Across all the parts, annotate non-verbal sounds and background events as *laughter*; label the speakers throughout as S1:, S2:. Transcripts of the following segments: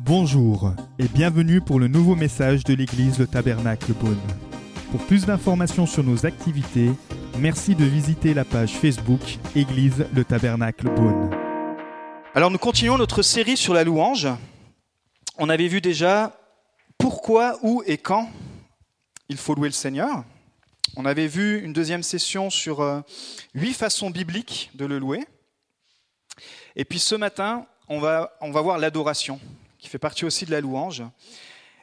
S1: Bonjour et bienvenue pour le nouveau message de l'église Le Tabernacle Beaune. Pour plus d'informations sur nos activités, merci de visiter la page Facebook Église Le Tabernacle Beaune.
S2: Alors nous continuons notre série sur la louange. On avait vu déjà pourquoi, où et quand il faut louer le Seigneur. On avait vu une deuxième session sur euh, huit façons bibliques de le louer. Et puis ce matin, on va, on va voir l'adoration, qui fait partie aussi de la louange.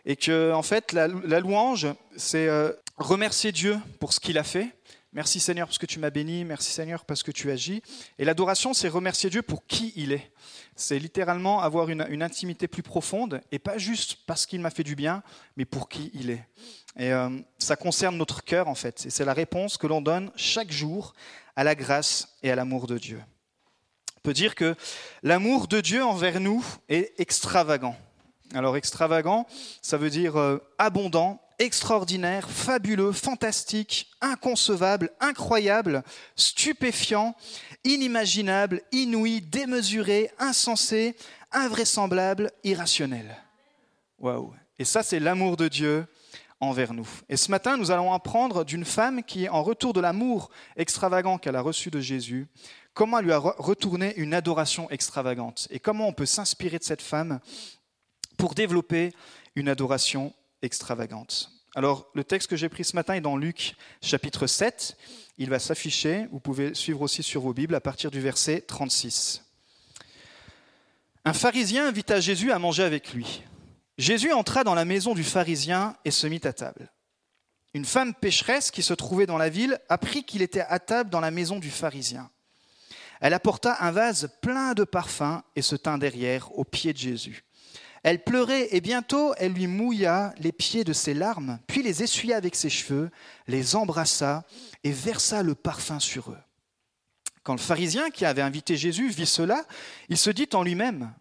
S2: Et que, en fait, la, louange, c'est euh, remercier Dieu pour ce qu'il a fait. Merci Seigneur parce que tu m'as béni, merci Seigneur parce que tu agis. Et l'adoration, c'est remercier Dieu pour qui il est. C'est littéralement avoir une, une, intimité plus profonde, et pas juste parce qu'il m'a fait du bien, mais pour qui il est. Et euh, ça concerne notre cœur, en fait. Et c'est la réponse que l'on donne chaque jour à la grâce et à l'amour de Dieu. Peut dire que l'amour de Dieu envers nous est extravagant. Alors extravagant, ça veut dire euh, abondant, extraordinaire, fabuleux, fantastique, inconcevable, incroyable, stupéfiant, inimaginable, inouï, démesuré, insensé, invraisemblable, irrationnel. Waouh Et ça, c'est l'amour de Dieu envers nous. Et ce matin, nous allons apprendre d'une femme qui, en retour de l'amour extravagant qu'elle a reçu de Jésus, comment lui a retourné une adoration extravagante et comment on peut s'inspirer de cette femme pour développer une adoration extravagante. Alors, le texte que j'ai pris ce matin est dans Luc chapitre 7. Il va s'afficher. Vous pouvez suivre aussi sur vos Bibles à partir du verset 36. Un pharisien invita Jésus à manger avec lui. Jésus entra dans la maison du pharisien et se mit à table. Une femme pécheresse qui se trouvait dans la ville apprit qu'il était à table dans la maison du pharisien. Elle apporta un vase plein de parfums et se tint derrière, aux pieds de Jésus. Elle pleurait et bientôt elle lui mouilla les pieds de ses larmes, puis les essuya avec ses cheveux, les embrassa et versa le parfum sur eux. Quand le pharisien qui avait invité Jésus vit cela, il se dit en lui-même,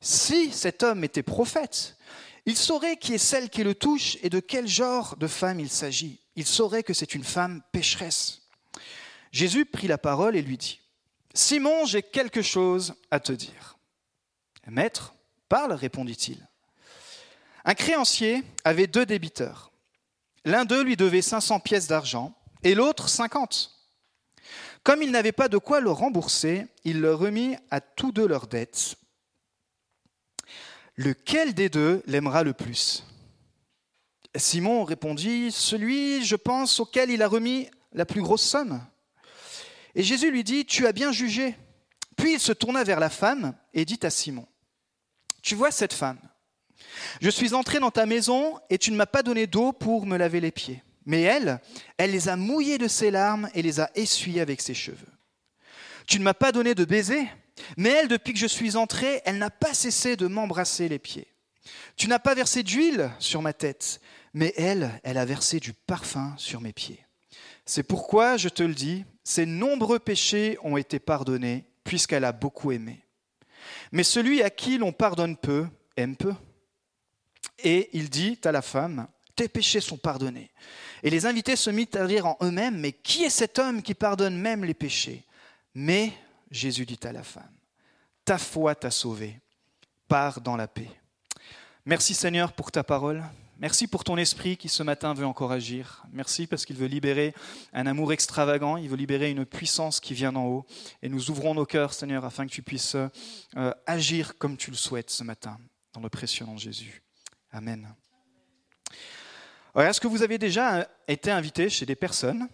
S2: si cet homme était prophète, il saurait qui est celle qui le touche et de quel genre de femme il s'agit. Il saurait que c'est une femme pécheresse. Jésus prit la parole et lui dit, Simon, j'ai quelque chose à te dire. Maître, Parle, répondit-il. Un créancier avait deux débiteurs. L'un d'eux lui devait 500 pièces d'argent et l'autre 50. Comme il n'avait pas de quoi le rembourser, il le remit à tous deux leurs dettes. Lequel des deux l'aimera le plus? Simon répondit, Celui, je pense, auquel il a remis la plus grosse somme. Et Jésus lui dit, Tu as bien jugé. Puis il se tourna vers la femme et dit à Simon, tu vois cette femme Je suis entré dans ta maison et tu ne m'as pas donné d'eau pour me laver les pieds. Mais elle, elle les a mouillés de ses larmes et les a essuyés avec ses cheveux. Tu ne m'as pas donné de baiser, mais elle, depuis que je suis entré, elle n'a pas cessé de m'embrasser les pieds. Tu n'as pas versé d'huile sur ma tête, mais elle, elle a versé du parfum sur mes pieds. C'est pourquoi, je te le dis, ses nombreux péchés ont été pardonnés, puisqu'elle a beaucoup aimé. Mais celui à qui l'on pardonne peu aime peu. Et il dit à la femme, tes péchés sont pardonnés. Et les invités se mirent à dire en eux-mêmes, mais qui est cet homme qui pardonne même les péchés? Mais Jésus dit à la femme, ta foi t'a sauvé, pars dans la paix. Merci Seigneur pour ta parole. Merci pour ton esprit qui ce matin veut encore agir. Merci parce qu'il veut libérer un amour extravagant, il veut libérer une puissance qui vient d'en haut. Et nous ouvrons nos cœurs, Seigneur, afin que tu puisses euh, agir comme tu le souhaites ce matin, dans le précieux nom de Jésus. Amen. Est-ce que vous avez déjà été invité chez des personnes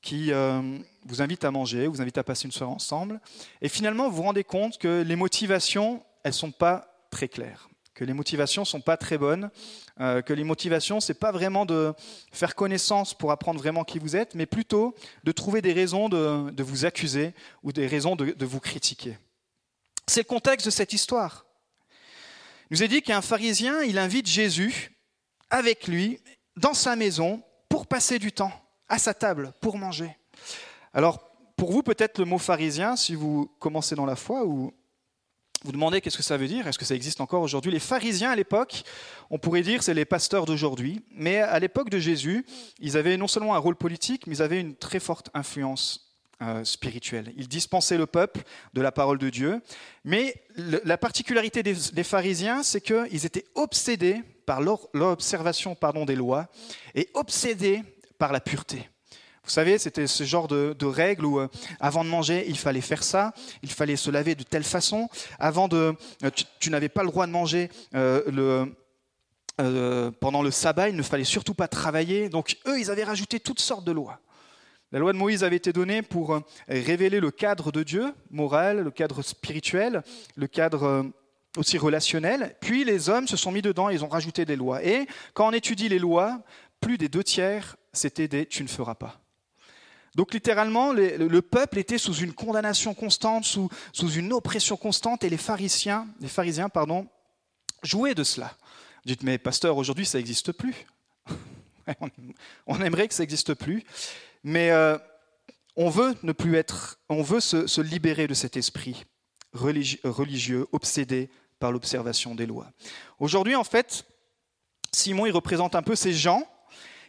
S2: qui euh, vous invitent à manger, vous invitent à passer une soirée ensemble, et finalement vous vous rendez compte que les motivations, elles ne sont pas très claires? Que les motivations sont pas très bonnes, euh, que les motivations c'est pas vraiment de faire connaissance pour apprendre vraiment qui vous êtes, mais plutôt de trouver des raisons de, vous accuser ou des raisons de, de vous critiquer. C'est le contexte de cette histoire. Il nous est dit qu'un pharisien, il invite Jésus avec lui dans sa maison pour passer du temps à sa table pour manger. Alors pour vous peut-être le mot pharisien, si vous commencez dans la foi ou vous demandez qu'est-ce que ça veut dire? Est-ce que ça existe encore aujourd'hui? Les pharisiens à l'époque, on pourrait dire c'est les pasteurs d'aujourd'hui, mais à l'époque de Jésus, ils avaient non seulement un rôle politique, mais ils avaient une très forte influence euh, spirituel. Il dispensait le peuple de la parole de Dieu. Mais la particularité des, pharisiens, c'est qu'ils étaient obsédés par l'observation des lois et obsédés par la pureté. Vous savez, c'était ce genre de, règles où, euh, avant de manger, il fallait faire ça, il fallait se laver de telle façon. Avant de, euh, tu, n'avais pas le droit de manger le, pendant le sabbat, il ne fallait surtout pas travailler. Donc eux, ils avaient rajouté toutes sortes de lois. La loi de Moïse avait été donnée pour euh, révéler le cadre de Dieu, moral, le cadre spirituel, le cadre euh, aussi relationnel. Puis les hommes se sont mis dedans, ils ont rajouté des lois. Et quand on étudie les lois, plus des deux tiers, c'était des tu ne feras pas. Donc littéralement, le peuple était sous une condamnation constante, sous, une oppression constante, et les pharisiens, jouaient de cela. Dites, mais pasteur, aujourd'hui, ça n'existe plus. *laughs* on aimerait que ça n'existe plus. Mais euh, on veut ne plus être, on veut se, libérer de cet esprit religieux, obsédé par l'observation des lois. Aujourd'hui, en fait, Simon, il représente un peu ces gens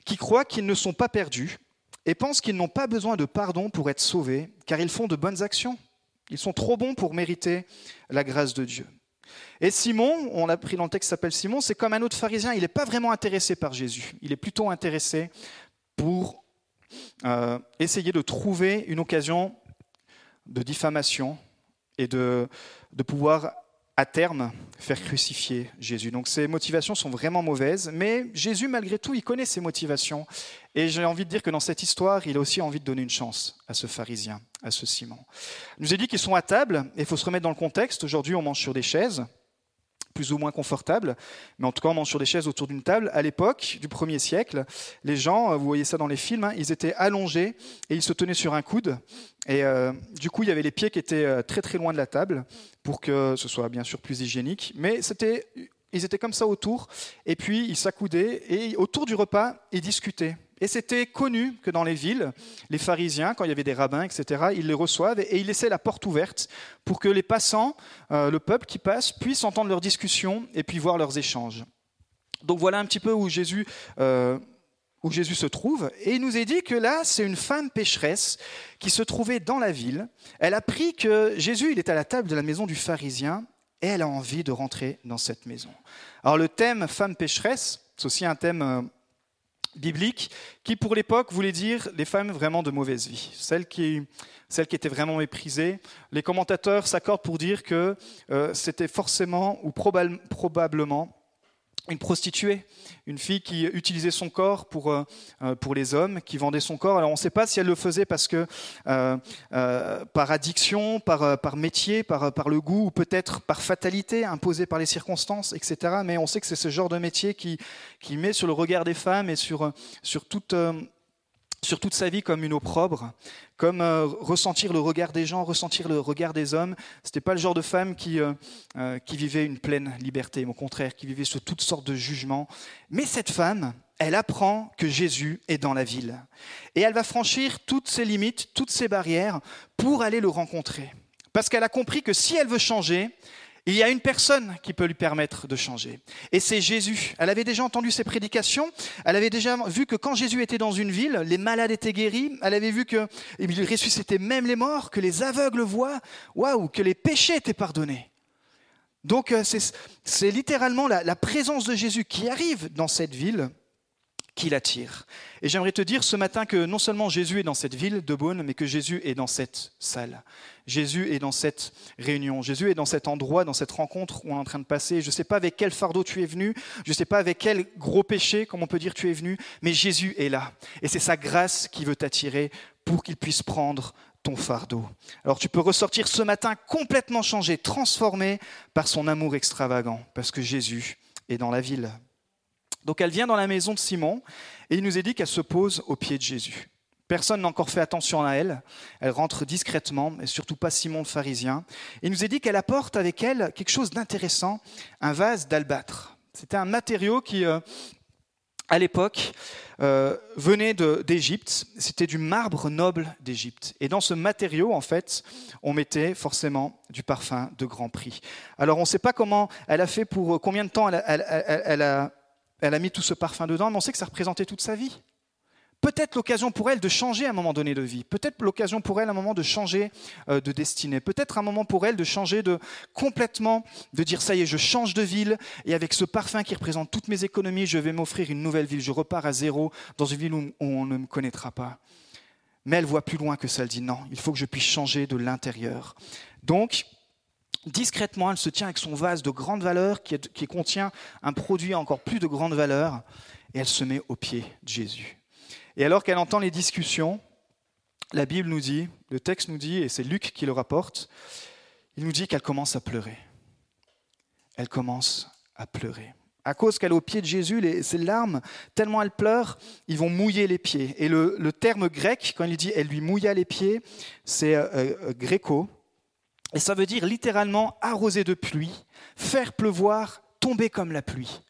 S2: qui croient qu'ils ne sont pas perdus et pensent qu'ils n'ont pas besoin de pardon pour être sauvés, car ils font de bonnes actions. Ils sont trop bons pour mériter la grâce de Dieu. Et Simon, on l'a pris dans le texte s'appelle Simon, c'est comme un autre pharisien, il n'est pas vraiment intéressé par Jésus, il est plutôt intéressé pour euh, essayer de trouver une occasion de diffamation et de, de pouvoir à terme faire crucifier Jésus. Donc ses motivations sont vraiment mauvaises, mais Jésus malgré tout, il connaît ses motivations. Et j'ai envie de dire que dans cette histoire, il a aussi envie de donner une chance à ce pharisien, à ce Simon. Il nous a dit qu'ils sont à table, et il faut se remettre dans le contexte. Aujourd'hui, on mange sur des chaises plus ou moins confortable, mais en tout cas on mange sur des chaises autour d'une table. À l'époque du 1er siècle, les gens, euh, vous voyez ça dans les films, hein, ils étaient allongés et ils se tenaient sur un coude. Et euh, du coup, il y avait les pieds qui étaient euh, très très loin de la table pour que ce soit bien sûr plus hygiénique. Mais ils étaient comme ça autour, et puis ils s'accoudaient et autour du repas, ils discutaient. Et c'était connu que dans les villes, les pharisiens, quand il y avait des rabbins, etc., ils les reçoivent et ils laissaient la porte ouverte pour que les passants, euh, le peuple qui passe, puissent entendre leurs discussions et puis voir leurs échanges. Donc voilà un petit peu où Jésus, euh, où Jésus se trouve. Et il nous est dit que là, c'est une femme pécheresse qui se trouvait dans la ville. Elle a appris que Jésus, il est à la table de la maison du pharisien et elle a envie de rentrer dans cette maison. Alors le thème femme pécheresse, c'est aussi un thème euh, biblique qui, pour l'époque, voulait dire les femmes vraiment de mauvaise vie, celles qui, celles qui étaient vraiment méprisées. Les commentateurs s'accordent pour dire que euh, c'était forcément ou probablement une prostituée, une fille qui utilisait son corps pour, euh, euh, pour les hommes, qui vendait son corps. Alors on ne sait pas si elle le faisait parce que euh, par addiction, par, par métier, par, par le goût, ou peut-être par fatalité imposée par les circonstances, etc. Mais on sait que c'est ce genre de métier qui, qui met sur le regard des femmes et sur, sur toute sur toute sa vie comme une opprobre, comme euh, ressentir le regard des gens, ressentir le regard des hommes. Ce n'était pas le genre de femme qui, euh, euh, qui vivait une pleine liberté, au contraire, qui vivait sous toutes sortes de jugements. Mais cette femme, elle apprend que Jésus est dans la ville. Et elle va franchir toutes ses limites, toutes ses barrières pour aller le rencontrer. Parce qu'elle a compris que si elle veut changer, il y a une personne qui peut lui permettre de changer. Et c'est Jésus. Elle avait déjà entendu ses prédications. Elle avait déjà vu que quand Jésus était dans une ville, les malades étaient guéris. Elle avait vu qu'il ressuscitait même les morts, que les aveugles voient. Waouh, que les péchés étaient pardonnés. Donc euh, c'est littéralement la présence de Jésus qui arrive dans cette ville qui l'attire. Et j'aimerais te dire ce matin que non seulement Jésus est dans cette ville de Beaune, mais que Jésus est dans cette salle. Jésus est dans cette réunion. Jésus est dans cet endroit, dans cette rencontre où on est en train de passer. Je ne sais pas avec quel fardeau tu es venu, je ne sais pas avec quel gros péché, comme on peut dire, tu es venu, mais Jésus est là. Et c'est sa grâce qui veut t'attirer pour qu'il puisse prendre ton fardeau. Alors tu peux ressortir ce matin complètement changé, transformé par son amour extravagant, parce que Jésus est dans la ville. Donc elle vient dans la maison de Simon et il nous est dit qu'elle se pose au pied de Jésus. Personne n'a encore fait attention à elle. Elle rentre discrètement, et surtout pas Simon le pharisien. Il nous est dit qu'elle apporte avec elle quelque chose d'intéressant, un vase d'albâtre. C'était un matériau qui, euh, à l'époque, euh, venait d'Égypte. C'était du marbre noble d'Égypte. Et dans ce matériau, en fait, on mettait forcément du parfum de grand prix. Alors on ne sait pas comment elle a fait pour combien de temps elle a mis tout ce parfum dedans, mais on sait que ça représentait toute sa vie. Peut-être l'occasion pour elle de changer à un moment donné de vie. Peut-être l'occasion pour elle à un moment de changer euh, de destinée. Peut-être un moment pour elle de changer de complètement, de dire ça y est, je change de ville et avec ce parfum qui représente toutes mes économies, je vais m'offrir une nouvelle ville. Je repars à zéro dans une ville où on ne me connaîtra pas. Mais elle voit plus loin que ça. Elle dit non, il faut que je puisse changer de l'intérieur. Donc, discrètement, elle se tient avec son vase de grande valeur qui, contient un produit encore plus de grande valeur et elle se met au pied de Jésus. Et alors qu'elle entend les discussions, la Bible nous dit, le texte nous dit, et c'est Luc qui le rapporte, il nous dit qu'elle commence à pleurer. Elle commence à pleurer. À cause qu'elle est au pied de Jésus, les, ses larmes, tellement elle pleure, ils vont mouiller les pieds. Et le, terme grec, quand il dit elle lui mouilla les pieds, c'est euh, euh, gréco. Et ça veut dire littéralement arroser de pluie, faire pleuvoir, tomber comme la pluie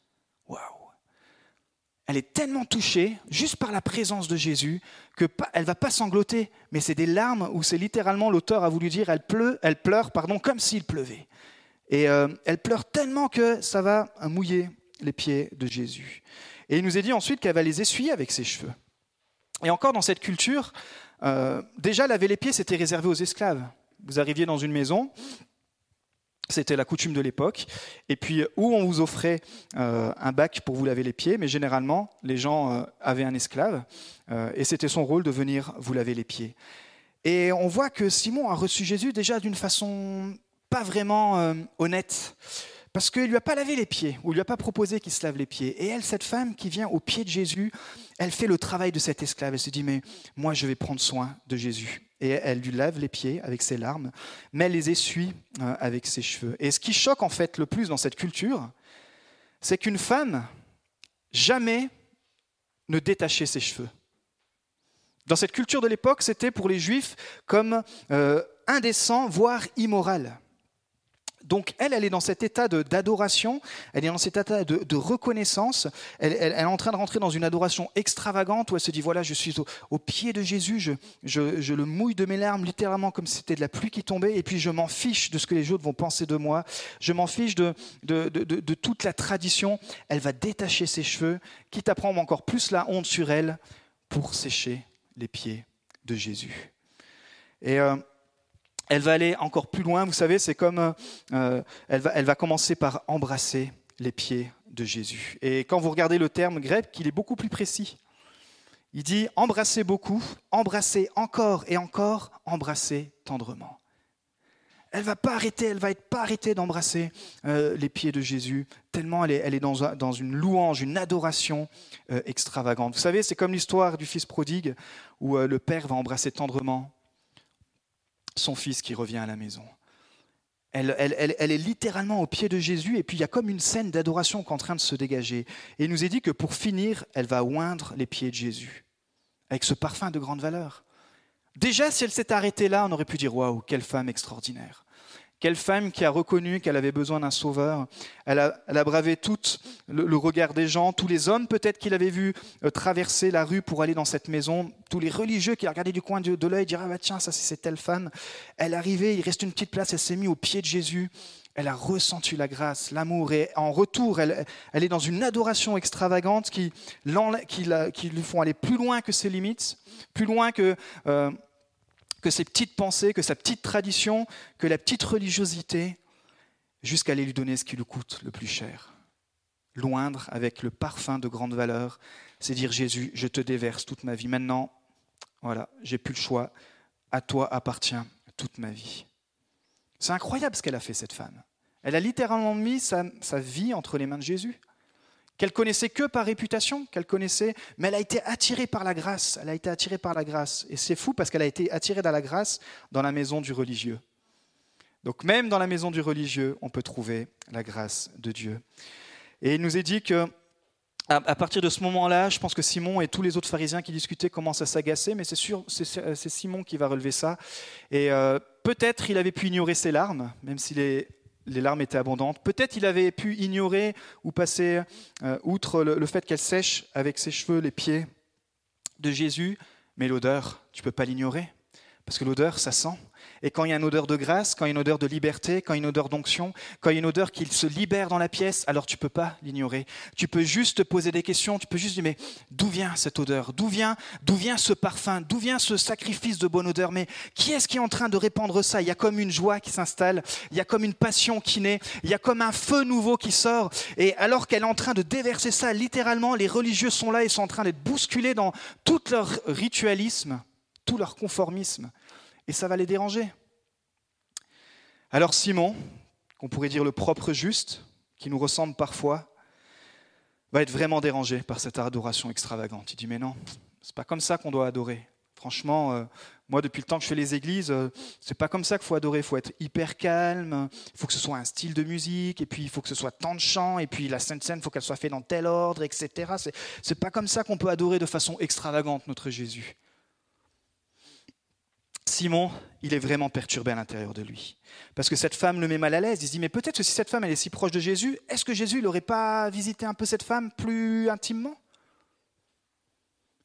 S2: elle est tellement touchée juste par la présence de Jésus que elle va pas sangloter, mais c'est des larmes où c'est littéralement l'auteur a voulu dire elle pleut, elle pleure pardon comme s'il pleuvait. Et euh, elle pleure tellement que ça va mouiller les pieds de Jésus. Et il nous est dit ensuite qu'elle va les essuyer avec ses cheveux. Et encore dans cette culture, euh, déjà laver les pieds c'était réservé aux esclaves. Vous arriviez dans une maison, c'était la coutume de l'époque. Et puis, où on vous offrait euh, un bac pour vous laver les pieds, mais généralement, les gens euh, avaient un esclave, euh, et c'était son rôle de venir vous laver les pieds. Et on voit que Simon a reçu Jésus déjà d'une façon pas vraiment honnête, parce qu'il ne lui a pas lavé les pieds, ou lui a pas proposé qu'il se lave les pieds. Et elle, cette femme qui vient au pied de Jésus, elle fait le travail de cet esclave. Elle se dit, mais moi, je vais prendre soin de Jésus et elle lui lave les pieds avec ses larmes, mais elle les essuie euh, avec ses cheveux. Et ce qui choque en fait le plus dans cette culture, c'est qu'une femme jamais ne détachait ses cheveux. Dans cette culture de l'époque, c'était pour les juifs comme euh, indécent, voire immoral. Donc elle, elle est dans cet état d'adoration, elle est dans cet état de, reconnaissance, elle, est en train de rentrer dans une adoration extravagante où elle se dit, voilà, je suis au, pied de Jésus, je, le mouille de mes larmes littéralement comme si c'était de la pluie qui tombait, et puis je m'en fiche de ce que les autres vont penser de moi, je m'en fiche de, de, toute la tradition, elle va détacher ses cheveux, quitte à prendre encore plus la honte sur elle pour sécher les pieds de Jésus. Et... Euh, elle va aller encore plus loin. Vous savez, c'est comme euh, elle, va, elle va commencer par embrasser les pieds de Jésus. Et quand vous regardez le terme grec, il est beaucoup plus précis. Il dit embrasser beaucoup, embrasser encore et encore, embrasser tendrement. Elle va pas arrêter, elle va être pas arrêter d'embrasser euh, les pieds de Jésus, tellement elle est, elle est dans, dans, une louange, une adoration euh, extravagante. Vous savez, c'est comme l'histoire du fils prodigue, où le père va embrasser tendrement son fils qui revient à la maison. Elle, est littéralement au pied de Jésus et puis il y a comme une scène d'adoration qui est en train de se dégager. Et il nous est dit que pour finir, elle va oindre les pieds de Jésus avec ce parfum de grande valeur. Déjà, si elle s'était arrêtée là, on aurait pu dire waouh, quelle femme extraordinaire. Quelle femme qui a reconnu qu'elle avait besoin d'un sauveur. Elle a, bravé tout le, regard des gens, tous les hommes peut-être qu'il avait vu euh, traverser la rue pour aller dans cette maison, tous les religieux qui la regardaient du coin de, de l'œil, dire Ah bah tiens, ça c'est telle femme. Elle est arrivée, il reste une petite place, elle s'est mise au pied de Jésus. Elle a ressenti la grâce, l'amour, et en retour, elle, est dans une adoration extravagante qui, qui, lui font aller plus loin que ses limites, plus loin que. Euh, que ses petites pensées, que sa petite tradition, que la petite religiosité, jusqu'à aller lui donner ce qui lui coûte le plus cher. Loindre avec le parfum de grande valeur, c'est dire Jésus, je te déverse toute ma vie. Maintenant, voilà, j'ai plus le choix. À toi appartient toute ma vie. C'est incroyable ce qu'elle a fait, cette femme. Elle a littéralement mis sa, sa vie entre les mains de Jésus qu'elle connaissait que par réputation, qu'elle connaissait, mais elle a été attirée par la grâce. Elle a été attirée par la grâce. Et c'est fou parce qu'elle a été attirée dans la grâce dans la maison du religieux. Donc même dans la maison du religieux, on peut trouver la grâce de Dieu. Et il nous est dit que à partir de ce moment-là, je pense que Simon et tous les autres pharisiens qui discutaient commencent à s'agacer, mais c'est sûr, c'est Simon qui va relever ça. Et euh, peut-être il avait pu ignorer ses larmes, même s'il est les larmes étaient abondantes. Peut-être il avait pu ignorer ou passer euh, outre le, fait qu'elle sèche avec ses cheveux les pieds de Jésus, mais l'odeur, tu ne peux pas l'ignorer. Parce que l'odeur, ça sent. Et quand il y a une odeur de grâce, quand il y a une odeur de liberté, quand il y a une odeur d'onction, quand il y a une odeur qui se libère dans la pièce, alors tu peux pas l'ignorer. Tu peux juste te poser des questions, tu peux juste dire, mais d'où vient cette odeur? D'où vient, d'où vient ce parfum? D'où vient ce sacrifice de bonne odeur? Mais qui est-ce qui est en train de répandre ça? Il y a comme une joie qui s'installe, il y a comme une passion qui naît, il y a comme un feu nouveau qui sort. Et alors qu'elle est en train de déverser ça, littéralement, les religieux sont là et sont en train d'être bousculés dans tout leur ritualisme, tout leur conformisme et ça va les déranger. Alors Simon, qu'on pourrait dire le propre juste, qui nous ressemble parfois, va être vraiment dérangé par cette adoration extravagante. Il dit mais non, c'est pas comme ça qu'on doit adorer. Franchement, euh, moi depuis le temps que je fais les églises, euh, c'est pas comme ça qu'il faut adorer. Il faut être hyper calme, il faut que ce soit un style de musique, et puis il faut que ce soit tant de chants, et puis la sainte scène, il faut qu'elle soit faite dans tel ordre, etc. C'est, c'est pas comme ça qu'on peut adorer de façon extravagante notre Jésus. Simon, il est vraiment perturbé à l'intérieur de lui. Parce que cette femme le met mal à l'aise. Il se dit, mais peut-être que si cette femme, elle est si proche de Jésus, est-ce que Jésus n'aurait pas visité un peu cette femme plus intimement?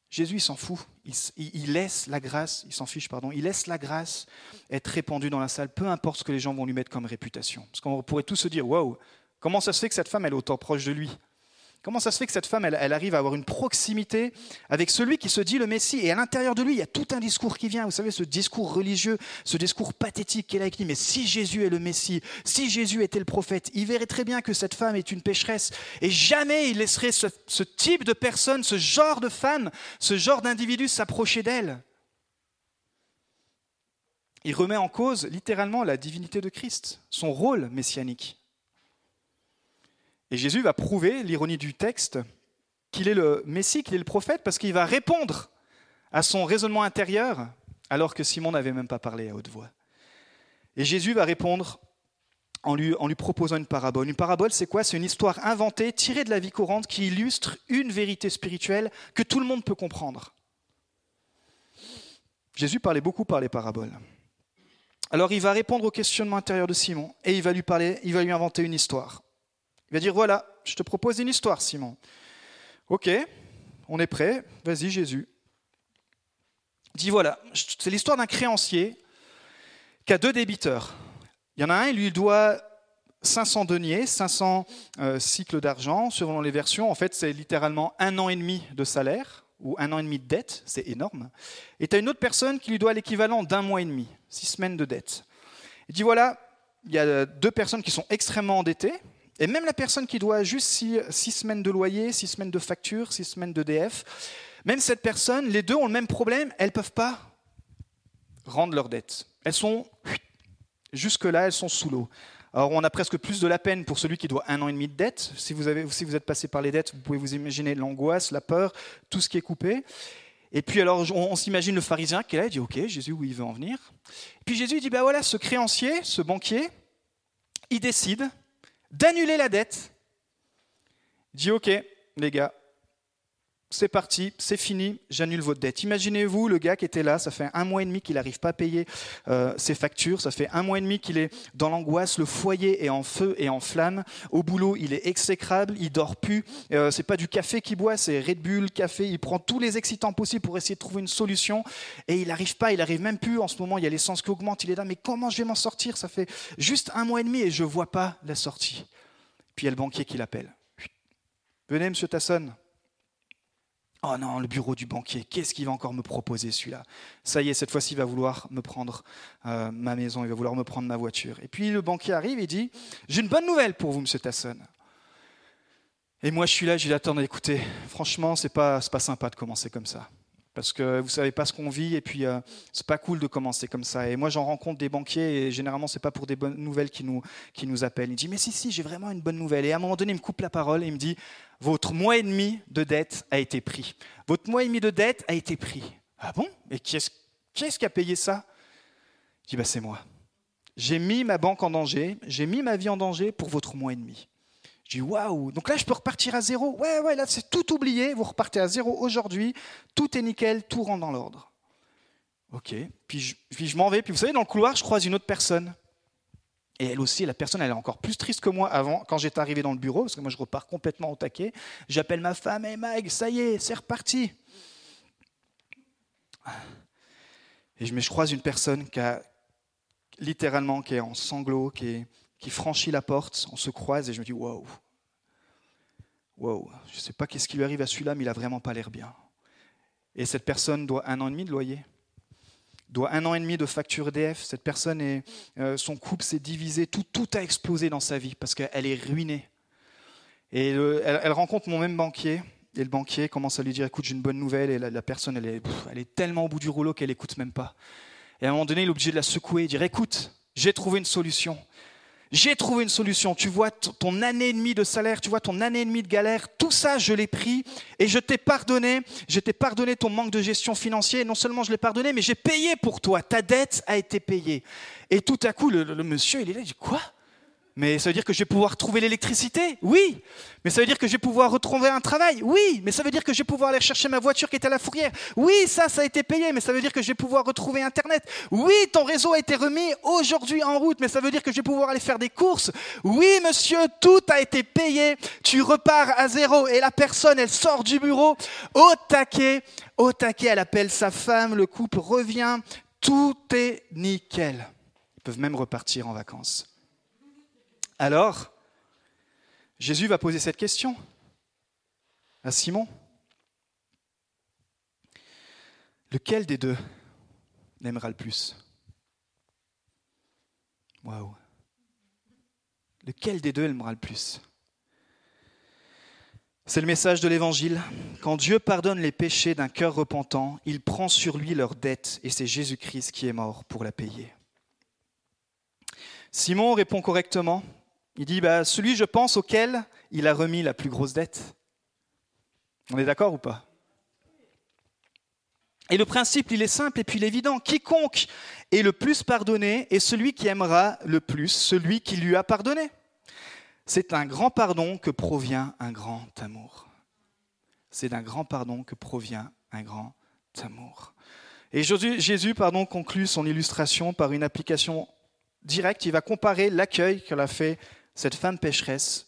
S2: Jésus, il s'en fout. Il, laisse la grâce, il s'en pardon, il laisse la grâce être répandue dans la salle, peu importe ce que les gens vont lui mettre comme réputation. Parce qu'on pourrait tous se dire, waouh, comment ça se fait que cette femme, elle est autant proche de lui? Comment ça se fait que cette femme, elle, arrive à avoir une proximité avec celui qui se dit le Messie? Et à l'intérieur de lui, il y a tout un discours qui vient. Vous savez, ce discours religieux, ce discours pathétique qu'elle a écrit. Mais si Jésus est le Messie, si Jésus était le prophète, il verrait très bien que cette femme est une pécheresse. Et jamais il laisserait ce, ce type de personne, ce genre de femme, ce genre d'individu s'approcher d'elle. Il remet en cause littéralement la divinité de Christ, son rôle messianique. Et Jésus va prouver, l'ironie du texte, qu'il est le Messie, qu'il est le prophète, parce qu'il va répondre à son raisonnement intérieur, alors que Simon n'avait même pas parlé à haute voix. Et Jésus va répondre en lui, proposant une parabole. Une parabole, c'est quoi? C'est une histoire inventée, tirée de la vie courante, qui illustre une vérité spirituelle que tout le monde peut comprendre. Jésus parlait beaucoup par les paraboles. Alors il va répondre au questionnement intérieur de Simon et il va lui parler, il va lui inventer une histoire. Il va dire, voilà, je te propose une histoire, Simon. Ok, on est prêt, vas-y Jésus. Il dit, voilà, c'est l'histoire d'un créancier qui a deux débiteurs. Il y en a un, il lui doit 500 deniers, 500 euh, cycles d'argent, selon les versions. En fait, c'est littéralement un an et demi de salaire ou un an et demi de dette, c'est énorme. Et tu as une autre personne qui lui doit l'équivalent d'un mois et demi, six semaines de dette. Il dit voilà, il y a deux personnes qui sont extrêmement endettées, et même la personne qui doit juste six, semaines de loyer, six semaines de facture, six semaines d'EDF, même cette personne, les deux ont le même problème, elles ne peuvent pas rendre leurs dettes. Elles sont, jusque-là, elles sont sous l'eau. Alors on a presque plus de la peine pour celui qui doit un an et demi de dette. Si vous, avez, si vous êtes passé par les dettes, vous pouvez vous imaginer l'angoisse, la peur, tout ce qui est coupé. Et puis alors on, s'imagine le pharisien qui est là, il dit ok Jésus où il veut en venir. puis Jésus dit ben voilà ce créancier, ce banquier, il décide d'annuler la dette. Dit ok, les gars, c'est parti, c'est fini, j'annule votre dette. Imaginez-vous le gars qui était là, ça fait un mois et demi qu'il n'arrive pas à payer euh, ses factures, ça fait un mois et demi qu'il est dans l'angoisse, le foyer est en feu et en flamme, au boulot il est exécrable, il dort plus, euh, c'est pas du café qu'il boit, c'est Red Bull, café, il prend tous les excitants possibles pour essayer de trouver une solution et il n'arrive pas, il n'arrive même plus en ce moment, il y a l'essence qui augmente, il est là, mais comment je vais m'en sortir? Ça fait juste un mois et demi et je vois pas la sortie. Puis il y a le banquier qui l'appelle. Venez, monsieur Tasson, Oh non, le bureau du banquier, qu'est-ce qu'il va encore me proposer celui-là? Ça y est, cette fois-ci, il va vouloir me prendre euh, ma maison, il va vouloir me prendre ma voiture. Et puis le banquier arrive et dit J'ai une bonne nouvelle pour vous, monsieur Tasson. Et moi, je suis là, je dis Attendez, écoutez, franchement, c'est pas, pas sympa de commencer comme ça parce que vous savez pas ce qu'on vit et puis euh, c'est pas cool de commencer comme ça. Et moi j'en rencontre des banquiers et généralement c'est pas pour des bonnes nouvelles qui nous qui nous appellent. Il dit mais si si j'ai vraiment une bonne nouvelle. Et à un moment donné il me coupe la parole et il me dit votre mois et demi de dette a été pris. Votre mois et demi de dette a été pris. Ah bon? Mais qui est-ce qui, a payé ça? Je dis bah c'est moi. J'ai mis ma banque en danger, j'ai mis ma vie en danger pour votre mois et demi. Je dis waouh, donc là je peux repartir à zéro. Ouais, ouais, là c'est tout oublié, vous repartez à zéro aujourd'hui, tout est nickel, tout rentre dans l'ordre. Ok, puis je m'en vais, puis vous savez, dans le couloir, je croise une autre personne. Et elle aussi, la personne, elle est encore plus triste que moi avant, quand j'étais arrivé dans le bureau, parce que moi je repars complètement au taquet. J'appelle ma femme, et hey Mag, ça y est, c'est reparti. Et je, croise une personne qui a littéralement, qui est en sanglots, qui, franchit la porte, on se croise et je me dis, wow, wow, je ne sais pas qu'est-ce qui lui arrive à celui-là, mais il a vraiment pas l'air bien. Et cette personne doit un an et demi de loyer, doit un an et demi de facture EDF. Cette personne, est, euh, son couple s'est divisé, tout, tout a explosé dans sa vie parce qu'elle est ruinée. Et elle, rencontre mon même banquier, et le banquier commence à lui dire, écoute, j'ai une bonne nouvelle, et la, personne, elle est, elle est tellement au bout du rouleau qu'elle n'écoute même pas. Et à un moment donné, il est obligé de la secouer et dire, écoute, j'ai trouvé une solution. J'ai trouvé une solution. Tu vois ton année et demie de salaire, tu vois ton année et demie de galère, tout ça, je l'ai pris et je t'ai pardonné. Je t'ai pardonné ton manque de gestion financière. Non seulement je l'ai pardonné, mais j'ai payé pour toi. Ta dette a été payée. Et tout à coup, le, le monsieur, il est là, il dit Quoi? Mais ça veut dire que je vais pouvoir trouver l'électricité? Oui. Mais ça veut dire que je vais pouvoir retrouver un travail? Oui. Mais ça veut dire que je vais pouvoir aller chercher ma voiture qui est à la fourrière? Oui, ça, ça a été payé. Mais ça veut dire que je vais pouvoir retrouver Internet? Oui, ton réseau a été remis aujourd'hui en route. Mais ça veut dire que je vais pouvoir aller faire des courses? Oui, monsieur, tout a été payé. Tu repars à zéro. Et la personne, elle sort du bureau au taquet. Au taquet, elle appelle sa femme. Le couple revient. Tout est nickel. Ils peuvent même repartir en vacances. Alors, Jésus va poser cette question à Simon. Lequel des deux l'aimera le plus? Waouh Lequel des deux l'aimera le plus? C'est le message de l'Évangile. Quand Dieu pardonne les péchés d'un cœur repentant, il prend sur lui leur dette et c'est Jésus-Christ qui est mort pour la payer. Simon répond correctement il dit, bah, celui, je pense, auquel il a remis la plus grosse dette. On est d'accord ou pas? Et le principe, il est simple et puis il est évident. Quiconque est le plus pardonné est celui qui aimera le plus celui qui lui a pardonné. C'est un grand pardon que provient un grand amour. C'est d'un grand pardon que provient un grand amour. Et Jésus pardon, conclut son illustration par une application directe. Il va comparer l'accueil qu'elle a fait cette femme pécheresse,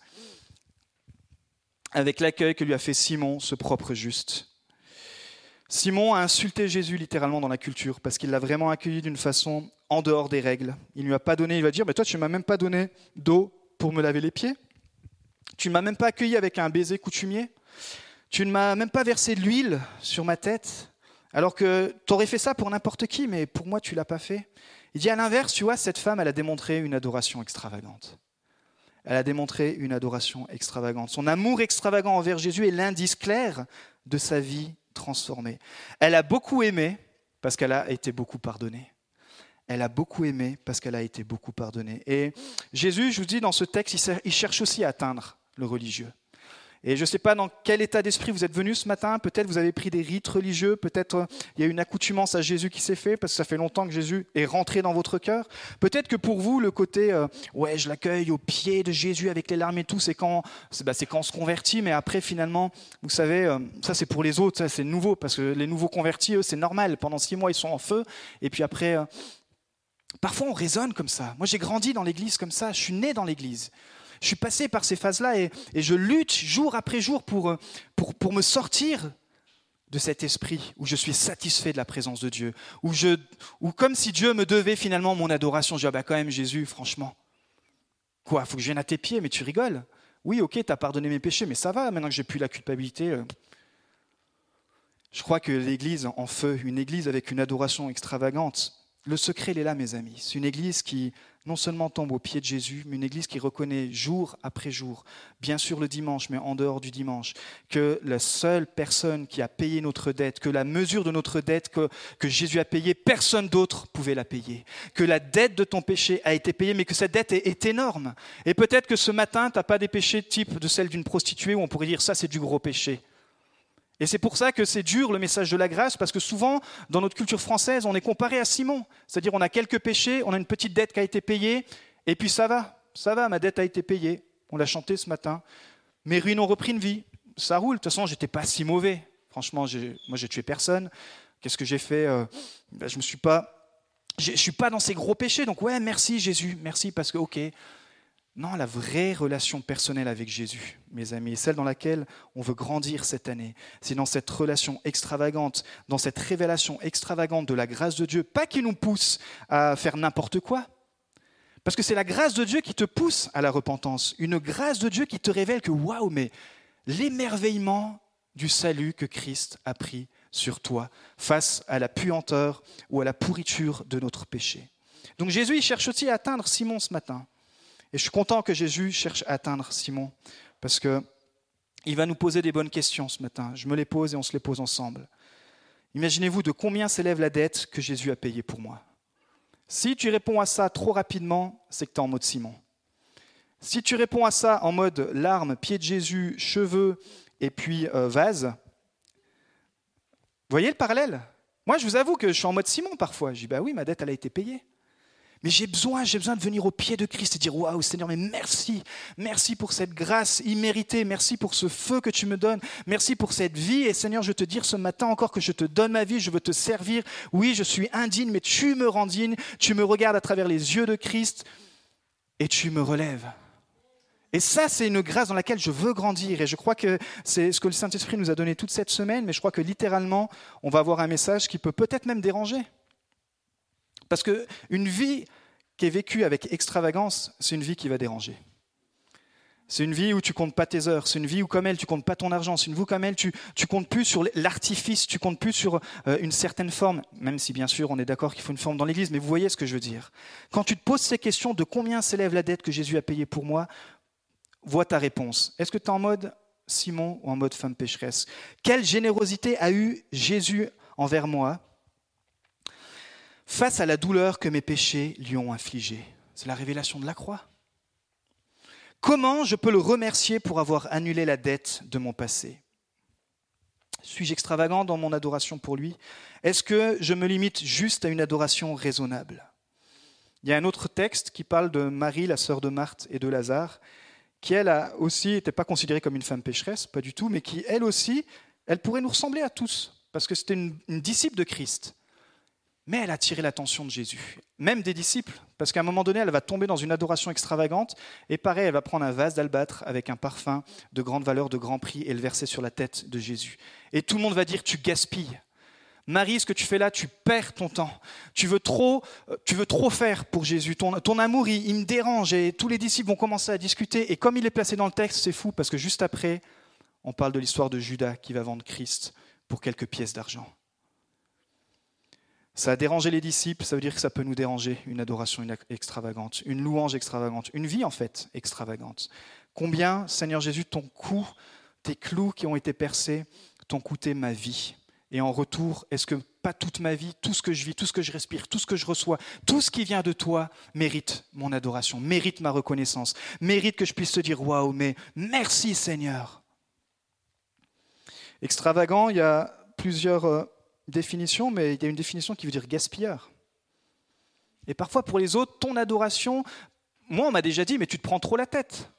S2: avec l'accueil que lui a fait Simon, ce propre juste. Simon a insulté Jésus littéralement dans la culture parce qu'il l'a vraiment accueilli d'une façon en dehors des règles. Il ne lui a pas donné, il va dire, mais toi tu ne m'as même pas donné d'eau pour me laver les pieds. Tu ne m'as même pas accueilli avec un baiser coutumier. Tu ne m'as même pas versé de l'huile sur ma tête. Alors que tu aurais fait ça pour n'importe qui, mais pour moi tu l'as pas fait. Il dit à l'inverse, tu vois, cette femme, elle a démontré une adoration extravagante elle a démontré une adoration extravagante. Son amour extravagant envers Jésus est l'indice clair de sa vie transformée. Elle a beaucoup aimé parce qu'elle a été beaucoup pardonnée. Elle a beaucoup aimé parce qu'elle a été beaucoup pardonnée. Et Jésus, je vous dis, dans ce texte, il cherche aussi à atteindre le religieux. Et je ne sais pas dans quel état d'esprit vous êtes venu ce matin. Peut-être vous avez pris des rites religieux. Peut-être euh, il y a une accoutumance à Jésus qui s'est fait parce que ça fait longtemps que Jésus est rentré dans votre cœur. Peut-être que pour vous, le côté euh, ouais, je l'accueille au pied de Jésus avec les larmes et tout, c'est quand, bah, quand on se convertit. Mais après, finalement, vous savez, euh, ça c'est pour les autres, ça c'est nouveau parce que les nouveaux convertis, eux, c'est normal. Pendant six mois, ils sont en feu. Et puis après, parfois on raisonne comme ça. Moi, j'ai grandi dans l'église comme ça. Je suis né dans l'église je suis passé par ces phases-là et, je lutte jour après jour pour, euh, pour, me sortir de cet esprit où je suis satisfait de la présence de Dieu, où, comme si Dieu me devait finalement mon adoration. Je dis, ah bah quand même Jésus, franchement, quoi, faut que je vienne à tes pieds, mais tu rigoles. Oui, ok, tu as pardonné mes péchés, mais ça va, maintenant que j'ai plus la culpabilité. Euh. Je crois que l'Église en feu, une Église avec une adoration extravagante, le secret, il est là, mes amis. C'est une Église qui non seulement tombe au pied de Jésus, mais une Église qui reconnaît jour après jour, bien sûr le dimanche, mais en dehors du dimanche, que la seule personne qui a payé notre dette, que la mesure de notre dette que, que Jésus a payée, personne d'autre pouvait la payer. Que la dette de ton péché a été payée, mais que cette dette est, est énorme. Et peut-être que ce matin, tu n'as pas des péchés type de celle d'une prostituée où on pourrait dire ça, c'est du gros péché. Et c'est pour ça que c'est dur le message de la grâce, parce que souvent, dans notre culture française, on est comparé à Simon. C'est-à-dire, on a quelques péchés, on a une petite dette qui a été payée, et puis ça va, ça va, ma dette a été payée. On l'a chanté ce matin. Mes ruines ont repris une vie. Ça roule. De toute façon, j'étais pas si mauvais. Franchement, moi, j'ai tué personne. Qu'est-ce que j'ai fait euh, ben, Je me suis pas. Suis pas dans ces gros péchés. Donc, ouais, merci Jésus, merci parce que, ok. Non, la vraie relation personnelle avec Jésus, mes amis, celle dans laquelle on veut grandir cette année, c'est dans cette relation extravagante, dans cette révélation extravagante de la grâce de Dieu, pas qui nous pousse à faire n'importe quoi, parce que c'est la grâce de Dieu qui te pousse à la repentance, une grâce de Dieu qui te révèle que waouh, mais l'émerveillement du salut que Christ a pris sur toi face à la puanteur ou à la pourriture de notre péché. Donc Jésus, il cherche aussi à atteindre Simon ce matin. Et je suis content que Jésus cherche à atteindre Simon, parce que il va nous poser des bonnes questions ce matin. Je me les pose et on se les pose ensemble. Imaginez-vous de combien s'élève la dette que Jésus a payée pour moi. Si tu réponds à ça trop rapidement, c'est que tu es en mode Simon. Si tu réponds à ça en mode larmes, pied de Jésus, cheveux et puis euh, vase, voyez le parallèle? Moi, je vous avoue que je suis en mode Simon parfois. Je dis, bah oui, ma dette, elle a été payée. Mais j'ai besoin, j'ai besoin de venir au pied de Christ et dire Waouh, Seigneur, mais merci, merci pour cette grâce imméritée, merci pour ce feu que tu me donnes, merci pour cette vie. Et Seigneur, je te dire ce matin encore que je te donne ma vie, je veux te servir. Oui, je suis indigne, mais tu me rends digne, tu me regardes à travers les yeux de Christ et tu me relèves. Et ça, c'est une grâce dans laquelle je veux grandir. Et je crois que c'est ce que le Saint-Esprit nous a donné toute cette semaine, mais je crois que littéralement, on va avoir un message qui peut peut-être même déranger. Parce qu'une vie qui est vécue avec extravagance, c'est une vie qui va déranger. C'est une vie où tu comptes pas tes heures. C'est une vie où, comme elle, tu comptes pas ton argent. C'est une vie comme elle, tu, tu comptes plus sur l'artifice. Tu comptes plus sur euh, une certaine forme. Même si, bien sûr, on est d'accord qu'il faut une forme dans l'Église. Mais vous voyez ce que je veux dire. Quand tu te poses ces questions de combien s'élève la dette que Jésus a payée pour moi, vois ta réponse. Est-ce que tu es en mode Simon ou en mode femme pécheresse? Quelle générosité a eu Jésus envers moi face à la douleur que mes péchés lui ont infligée. C'est la révélation de la croix. Comment je peux le remercier pour avoir annulé la dette de mon passé? Suis-je extravagant dans mon adoration pour lui? Est-ce que je me limite juste à une adoration raisonnable? Il y a un autre texte qui parle de Marie, la sœur de Marthe et de Lazare, qui elle aussi n'était pas considérée comme une femme pécheresse, pas du tout, mais qui elle aussi, elle pourrait nous ressembler à tous, parce que c'était une disciple de Christ. Mais elle a attiré l'attention de Jésus, même des disciples, parce qu'à un moment donné, elle va tomber dans une adoration extravagante, et pareil, elle va prendre un vase d'albâtre avec un parfum de grande valeur, de grand prix, et le verser sur la tête de Jésus. Et tout le monde va dire, tu gaspilles. Marie, ce que tu fais là, tu perds ton temps. Tu veux trop, euh, tu veux trop faire pour Jésus. Ton, amour, il me dérange. Et tous les disciples vont commencer à discuter. Et comme il est placé dans le texte, c'est fou, parce que juste après, on parle de l'histoire de Judas qui va vendre Christ pour quelques pièces d'argent. Ça a dérangé les disciples, ça veut dire que ça peut nous déranger, une adoration extravagante, une louange extravagante, une vie en fait extravagante. Combien, Seigneur Jésus, ton cou, tes clous qui ont été percés, t'ont coûté ma vie Et en retour, est-ce que pas toute ma vie, tout ce que je vis, tout ce que je respire, tout ce que je reçois, tout ce qui vient de toi mérite mon adoration, mérite ma reconnaissance, mérite que je puisse te dire waouh, mais merci Seigneur. Extravagant, il y a plusieurs euh, définition, mais il y a une définition qui veut dire gaspilleur. Et parfois pour les autres, ton adoration, moi on m'a déjà dit, mais tu te prends trop la tête.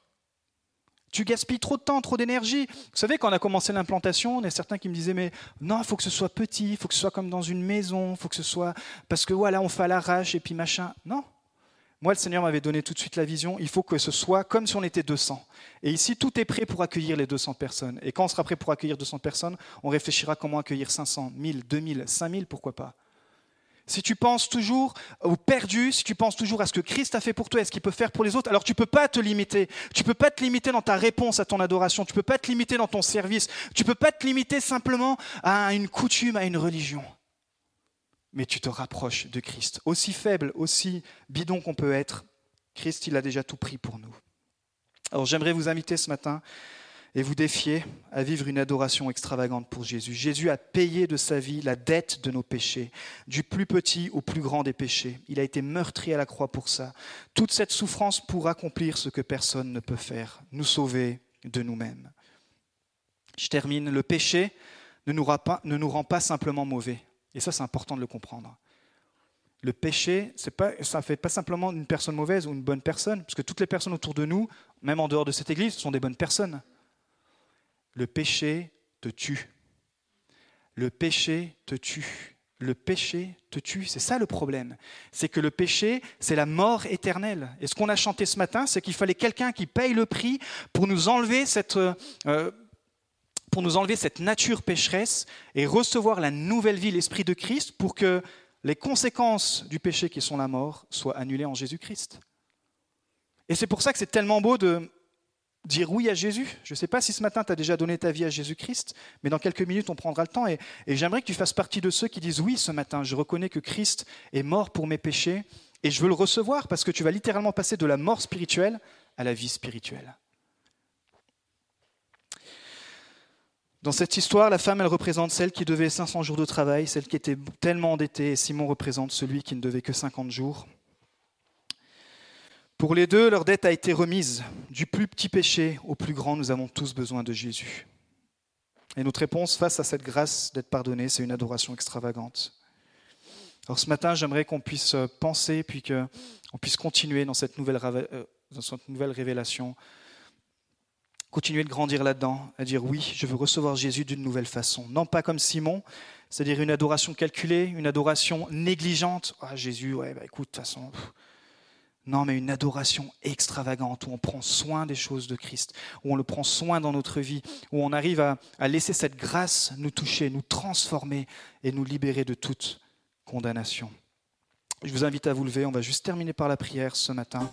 S2: Tu gaspilles trop de temps, trop d'énergie. Vous savez, quand on a commencé l'implantation, on est certains qui me disaient, mais non, il faut que ce soit petit, il faut que ce soit comme dans une maison, il faut que ce soit... Parce que voilà, on fait à l'arrache et puis machin. Non, moi, le Seigneur m'avait donné tout de suite la vision, il faut que ce soit comme si on était 200. Et ici, tout est prêt pour accueillir les 200 personnes. Et quand on sera prêt pour accueillir 200 personnes, on réfléchira comment accueillir 500, 1000, 2000, 5000, pourquoi pas. Si tu penses toujours au perdu, si tu penses toujours à ce que Christ a fait pour toi et ce qu'il peut faire pour les autres, alors tu ne peux pas te limiter. Tu ne peux pas te limiter dans ta réponse à ton adoration. Tu ne peux pas te limiter dans ton service. Tu ne peux pas te limiter simplement à une coutume, à une religion mais tu te rapproches de Christ. Aussi faible, aussi bidon qu'on peut être, Christ, il a déjà tout pris pour nous. Alors j'aimerais vous inviter ce matin et vous défier à vivre une adoration extravagante pour Jésus. Jésus a payé de sa vie la dette de nos péchés, du plus petit au plus grand des péchés. Il a été meurtri à la croix pour ça. Toute cette souffrance pour accomplir ce que personne ne peut faire, nous sauver de nous-mêmes. Je termine. Le péché ne nous, ne nous rend pas simplement mauvais. Et ça, c'est important de le comprendre. Le péché, ça ne fait pas simplement une personne mauvaise ou une bonne personne, parce que toutes les personnes autour de nous, même en dehors de cette église, sont des bonnes personnes. Le péché te tue. Le péché te tue. le péché te tue. C'est ça le problème. C'est que le péché, c'est la mort éternelle. Et ce qu'on a chanté ce matin, c'est qu'il fallait quelqu'un qui paye le prix pour nous enlever cette, euh, pour nous enlever cette nature pécheresse et recevoir la nouvelle vie, l'Esprit de Christ, pour que les conséquences du péché qui sont la mort soient annulées en Jésus-Christ. Et c'est pour ça que c'est tellement beau de dire oui à Jésus. Je ne sais pas si ce matin tu as déjà donné ta vie à Jésus-Christ, mais dans quelques minutes on prendra le temps et, j'aimerais que tu fasses partie de ceux qui disent oui ce matin, je reconnais que Christ est mort pour mes péchés et je veux le recevoir parce que tu vas littéralement passer de la mort spirituelle à la vie spirituelle. Dans cette histoire, la femme, elle représente celle qui devait 500 jours de travail, celle qui était tellement endettée, et Simon représente celui qui ne devait que 50 jours. Pour les deux, leur dette a été remise. Du plus petit péché au plus grand, nous avons tous besoin de Jésus. Et notre réponse face à cette grâce d'être pardonné, c'est une adoration extravagante. Alors ce matin, j'aimerais qu'on puisse penser, puis qu'on puisse continuer dans cette nouvelle, euh, dans cette nouvelle révélation, continuer de grandir là-dedans, à dire oui, je veux recevoir Jésus d'une nouvelle façon. Non pas comme Simon, c'est-à-dire une adoration calculée, une adoration négligente. Ah Jésus, ouais, bah écoute, de toute façon, non, mais une adoration extravagante où on prend soin des choses de Christ, où on le prend soin dans notre vie, où on arrive à, laisser cette grâce nous toucher, nous transformer et nous libérer de toute condamnation. Je vous invite à vous lever, on va juste terminer par la prière ce matin.